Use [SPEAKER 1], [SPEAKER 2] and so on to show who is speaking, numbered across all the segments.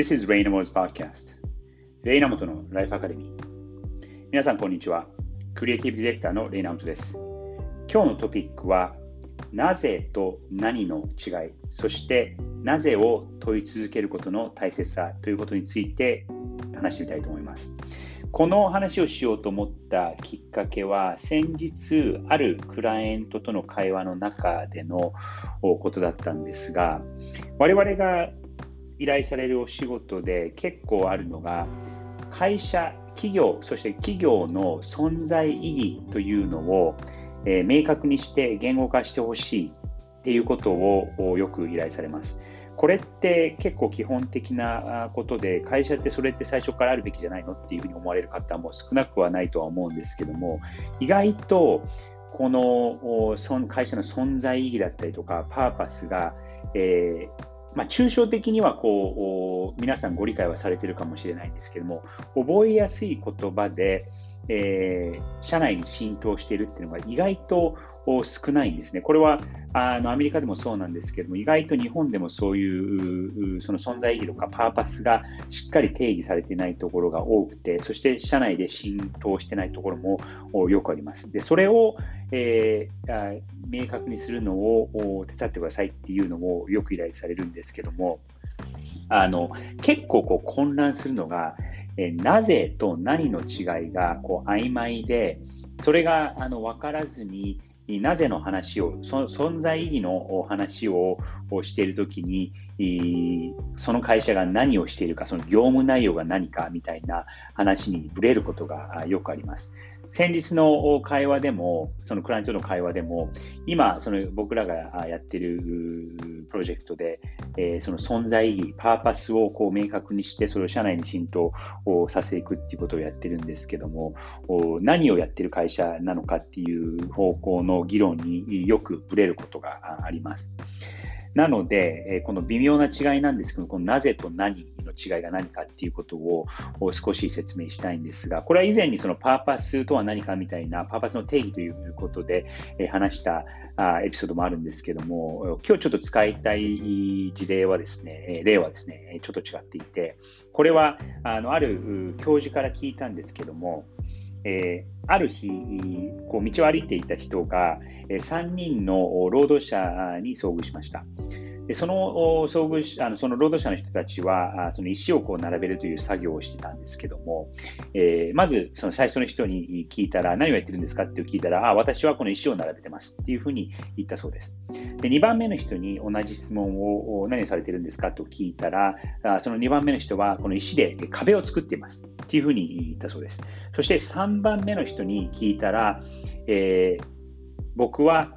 [SPEAKER 1] This is Raynamo's Podcast. レイナモトのライフアカデミー皆さんこんにちは。クリエイティブディレクターのレイナモトです。今日のトピックはなぜと何の違いそしてなぜを問い続けることの大切さということについて話してみたいと思います。この話をしようと思ったきっかけは先日あるクライアントとの会話の中でのことだったんですが我々が依頼されるお仕事で結構あるのが、会社、企業、そして企業の存在意義というのを、えー、明確にして言語化してほしいっていうことをよく依頼されます。これって結構基本的なことで、会社ってそれって最初からあるべきじゃないの？っていうふうに思われる方も少なくはないとは思うんですけども、意外とこの会社の存在意義だったりとか、パーパスが、えー、まあ、抽象的にはこう皆さんご理解はされてるかもしれないんですけども覚えやすい言葉で、えー、社内に浸透しているっていうのが意外と少ないんですね。これはあのアメリカでもそうなんですけども、意外と日本でもそういうその存在意義とかパーパスがしっかり定義されていないところが多くて、そして社内で浸透していないところもよくあります。でそれを、えー、明確にするのを手伝ってくださいっていうのをよく依頼されるんですけども、あの結構こう混乱するのが、えー、なぜと何の違いがこう曖昧で、それがあの分からずに、なぜの話を、存在意義の話をしているときに、その会社が何をしているか、その業務内容が何かみたいな話にぶれることがよくあります。先日の会話でも、そのクライアントの会話でも、今、その僕らがやってるプロジェクトで、えー、その存在意義、パーパスをこう明確にして、それを社内に浸透させていくっていうことをやってるんですけども、何をやってる会社なのかっていう方向の議論によくぶれることがあります。なので、この微妙な違いなんですけど、このなぜと何違いが何かっていうことを少し説明したいんですが、これは以前にそのパーパスとは何かみたいな、パーパスの定義ということで話したエピソードもあるんですけども、今日ちょっと使いたい事例はですね、例はですね、ちょっと違っていて、これはあのある教授から聞いたんですけども、えー、ある日、こう道を歩いていた人が、えー、3人の労働者に遭遇しました。でその遭遇あのその労働者の人たちは、その石をこう並べるという作業をしてたんですけども、えー、まずその最初の人に聞いたら、何をやってるんですか？って聞いたら、あ私はこの石を並べてますっていうふうに言ったそうです。で2番目の人に同じ質問を何をされてるんですか？と聞いたら、その2番目の人はこの石で壁を作っていますっていうふうに言ったそうです。そして3番目の人に聞いたら、えー、僕は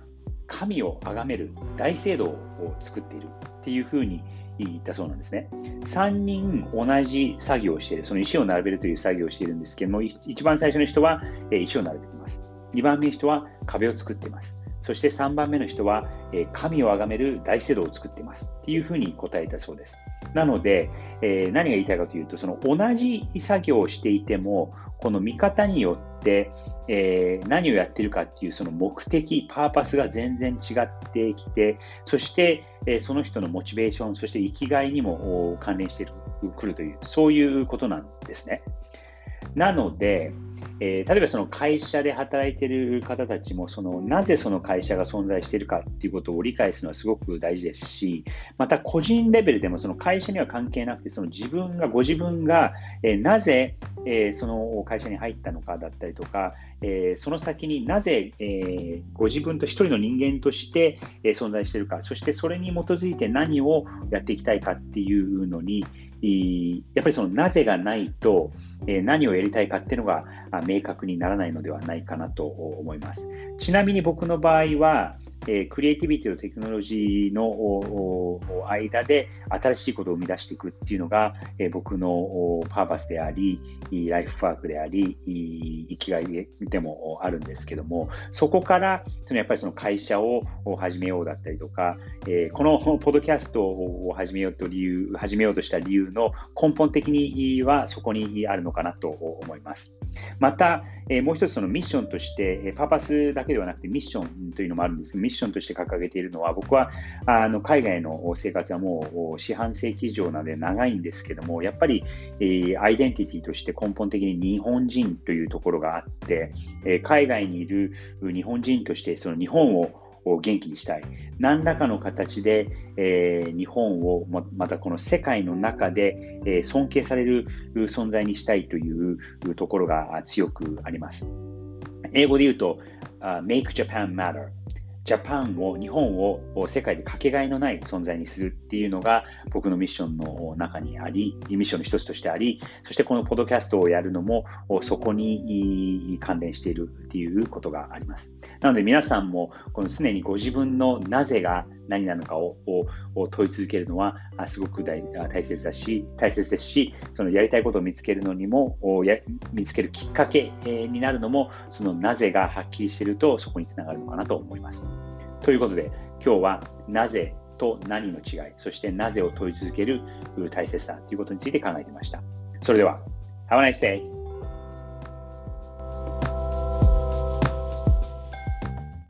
[SPEAKER 1] 神を崇める大聖堂を作っているっていうふうに言ったそうなんですね。3人同じ作業をしている、その石を並べるという作業をしているんですけども、一番最初の人は石を並べています。2番目の人は壁を作っています。そして3番目の人は神を崇める大聖堂を作っていますっていうふうに答えたそうです。なので、え何が言いたいかというと、その同じ作業をしていても、この見方によって、えー、何をやってるかっていうその目的、パーパスが全然違ってきて、そして、えー、その人のモチベーション、そして生きがいにも関連してくるという、そういうことなんですね。なので、えー、例えばその会社で働いている方たちもそのなぜその会社が存在しているかっていうことを理解するのはすごく大事ですしまた個人レベルでもその会社には関係なくてその自分がご自分が、えー、なぜ、えー、その会社に入ったのかだったりとか、えその先になぜ、えご自分と一人の人間として、え存在しているかそしてそれに基づいて何をやっていきたいかっていうのにやっぱりそのなぜがないとえ何をやりたいかっていうのが明確にならないのではないかなと思います。ちなみに僕の場合は、えクリエイティビティとテクノロジーの間で新しいことを生み出していくっていうのが、え僕のパーパスであり、ライフワークであり、生きがいでもあるんですけども、そこから、そのやっぱりその会社を始めようだったりとか、えこのポッドキャストを始めようと理由、始めようとした理由の根本的にはそこにあるのかなと思います。また、えもう一つそのミッションとして、パーパスだけではなくてミッションというのもあるんですけど、ッションとして掲げているのは、僕はあの海外の生活はもう四半世紀以上なので長いんですけども、やっぱり、えー、アイデンティティとして根本的に日本人というところがあって、えー、海外にいる日本人としてその日本を元気にしたい。何らかの形で、えー、日本をまたこの世界の中で、えー、尊敬される存在にしたいというところが強くあります。英語で言うと、uh, Make Japan Matter ジャパンを、日本を世界でかけがえのない存在にするっていうのが僕のミッションの中にあり、ミッションの一つとしてあり、そしてこのポッドキャストをやるのもそこに関連しているっていうことがあります。なので皆さんもこの常にご自分のなぜが何なのかを問い続けるのはすごく大切だし、大切ですし、そのやりたいことを見つけるのにも、見つけるきっかけになるのも、そのなぜがはっきりしているとそこにつながるのかなと思います。ということで、今日はなぜと何の違い、そしてなぜを問い続ける大切さということについて考えてみました。それでは、Have a nice day!